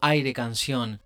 Aire Canción.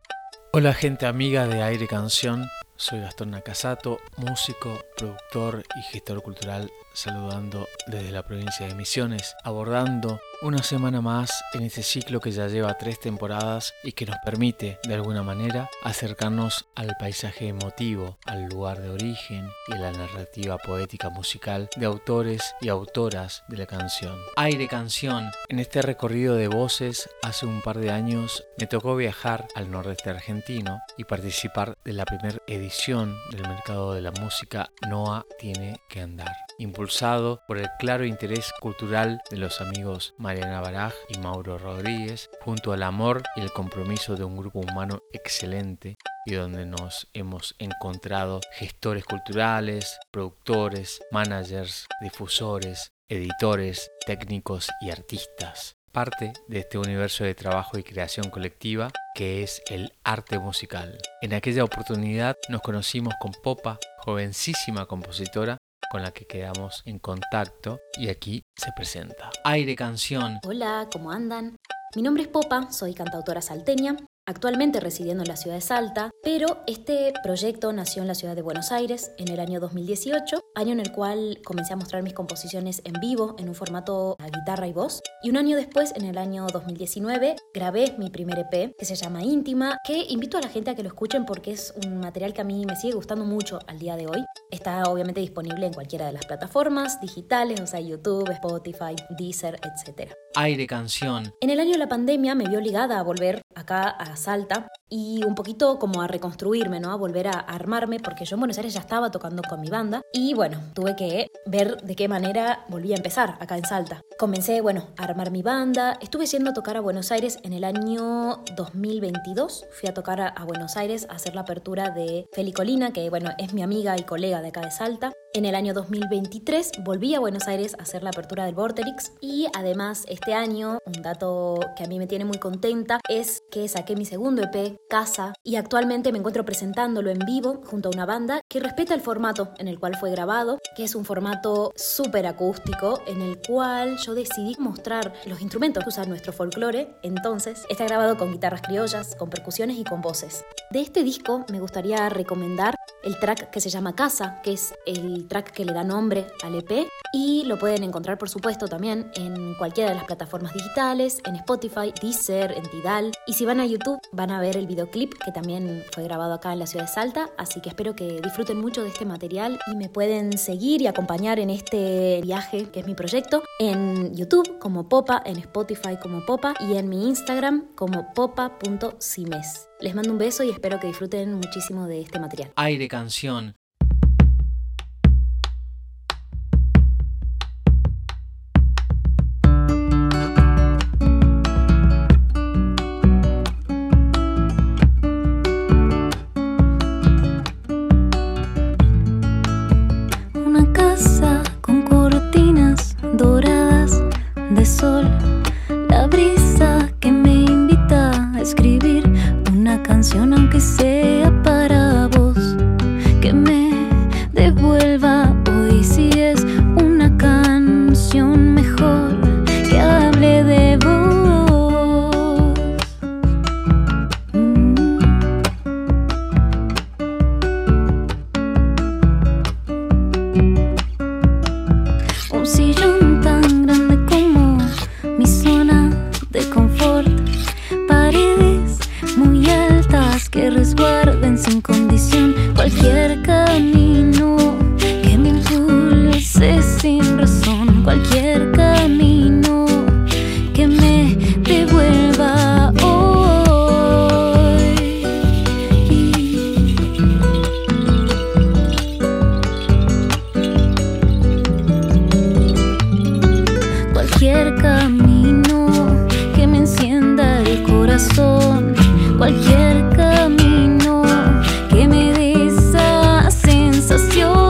Hola gente amiga de Aire Canción, soy Gastón Nakasato, músico, productor y gestor cultural saludando desde la provincia de Misiones, abordando una semana más en este ciclo que ya lleva tres temporadas y que nos permite, de alguna manera, acercarnos al paisaje emotivo, al lugar de origen y a la narrativa poética musical de autores y autoras de la canción. Aire Canción. En este recorrido de voces, hace un par de años me tocó viajar al nordeste argentino y participar de la primera edición del mercado de la música Noah tiene que andar impulsado por el claro interés cultural de los amigos Mariana Baraj y Mauro Rodríguez, junto al amor y el compromiso de un grupo humano excelente y donde nos hemos encontrado gestores culturales, productores, managers, difusores, editores, técnicos y artistas. Parte de este universo de trabajo y creación colectiva que es el arte musical. En aquella oportunidad nos conocimos con Popa, jovencísima compositora con la que quedamos en contacto y aquí se presenta. Aire Canción. Hola, ¿cómo andan? Mi nombre es Popa, soy cantautora salteña actualmente residiendo en la ciudad de Salta, pero este proyecto nació en la ciudad de Buenos Aires en el año 2018, año en el cual comencé a mostrar mis composiciones en vivo en un formato a guitarra y voz. Y un año después, en el año 2019, grabé mi primer EP que se llama Íntima, que invito a la gente a que lo escuchen porque es un material que a mí me sigue gustando mucho al día de hoy. Está obviamente disponible en cualquiera de las plataformas digitales, o sea, YouTube, Spotify, Deezer, etc. Aire Canción. En el año de la pandemia me vio obligada a volver acá a Salta y un poquito como a reconstruirme, ¿no? A volver a armarme, porque yo en Buenos Aires ya estaba tocando con mi banda y bueno, tuve que ver de qué manera volví a empezar acá en Salta. Comencé, bueno, a armar mi banda, estuve yendo a tocar a Buenos Aires en el año 2022, fui a tocar a, Buenos Aires a hacer la apertura de Felicolina, que bueno, es mi amiga y colega de acá de Salta. En el año 2023 volví a Buenos Aires a hacer la apertura del Vorterix y además este año, un dato que a mí me tiene muy contenta, es que saqué mi segundo EP, Casa, y actualmente me encuentro presentándolo en vivo junto a una banda que respeta el formato en el cual fue grabado, que es un formato súper acústico en el cual yo decidí mostrar los instrumentos que usa nuestro folclore, entonces está grabado con guitarras criollas, con percusiones y con voces. De este disco me gustaría recomendar el track que se llama Casa, que es el track que le da nombre al EP y lo pueden encontrar por supuesto también en cualquiera de las plataformas digitales, en Spotify, Deezer, en Tidal y si van a YouTube van a ver el videoclip que también fue grabado acá en la ciudad de Salta, así que espero que disfruten mucho de este material y me pueden seguir y acompañar en este viaje que es mi proyecto en YouTube como Popa, en Spotify como Popa y en mi Instagram como popa.cimes. Les mando un beso y espero que disfruten muchísimo de este material. Canción sensación.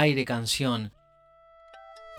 Aire canción.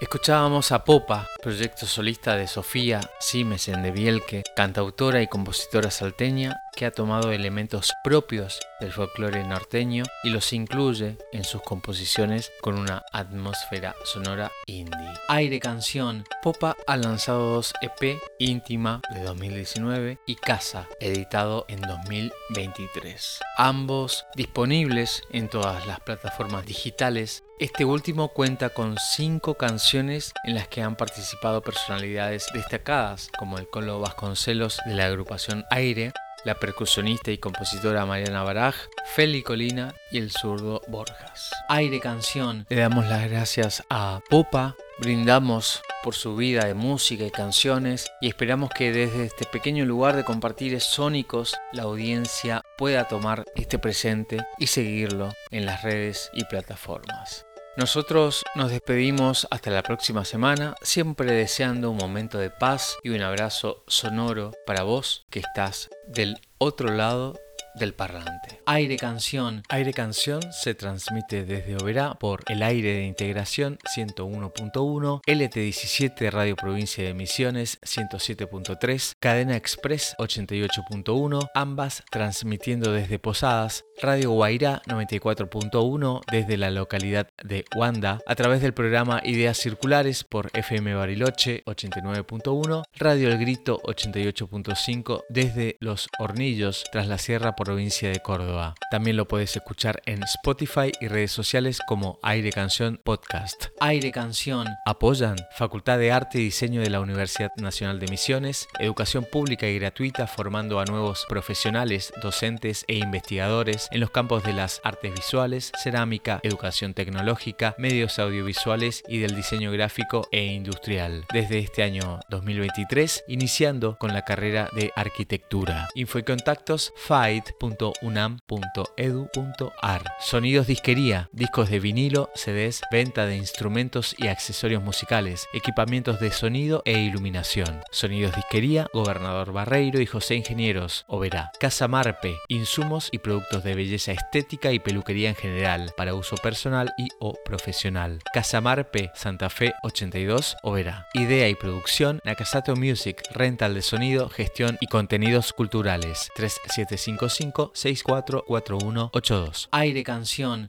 Escuchábamos a Popa, proyecto solista de Sofía Simesen de Bielke, cantautora y compositora salteña que ha tomado elementos propios del folclore norteño y los incluye en sus composiciones con una atmósfera sonora indie. Aire canción. Popa ha lanzado dos EP, Íntima de 2019 y Casa, editado en 2023. Ambos disponibles en todas las plataformas digitales este último cuenta con cinco canciones en las que han participado personalidades destacadas como el Colo Vasconcelos de la agrupación Aire, la percusionista y compositora Mariana Baraj, Feli Colina y el zurdo Borjas. Aire canción. Le damos las gracias a Popa, brindamos por su vida de música y canciones y esperamos que desde este pequeño lugar de compartir sónicos la audiencia pueda tomar este presente y seguirlo en las redes y plataformas. Nosotros nos despedimos hasta la próxima semana, siempre deseando un momento de paz y un abrazo sonoro para vos que estás del otro lado del parlante. Aire Canción. Aire Canción se transmite desde Oberá por el aire de integración 101.1, LT17 Radio Provincia de Misiones 107.3, Cadena Express 88.1, ambas transmitiendo desde Posadas, Radio Guairá 94.1 desde la localidad de Huanda, a través del programa Ideas Circulares por FM Bariloche 89.1, Radio El Grito 88.5 desde Los Hornillos tras la Sierra provincia de Córdoba. También lo puedes escuchar en Spotify y redes sociales como Aire Canción Podcast. Aire Canción. Apoyan Facultad de Arte y Diseño de la Universidad Nacional de Misiones, educación pública y gratuita formando a nuevos profesionales, docentes e investigadores en los campos de las artes visuales, cerámica, educación tecnológica, medios audiovisuales y del diseño gráfico e industrial. Desde este año 2023, iniciando con la carrera de arquitectura. Info y contactos FIGHT www.unam.edu.ar. Sonidos Disquería, discos de vinilo, CDs, venta de instrumentos y accesorios musicales, equipamientos de sonido e iluminación. Sonidos Disquería, Gobernador Barreiro y José Ingenieros, Oberá. Casa Marpe, insumos y productos de belleza estética y peluquería en general, para uso personal y o profesional. Casa Marpe, Santa Fe 82, Oberá. Idea y producción, Nakasato Music, rental de sonido, gestión y contenidos culturales. 3755 644182. Aire Canción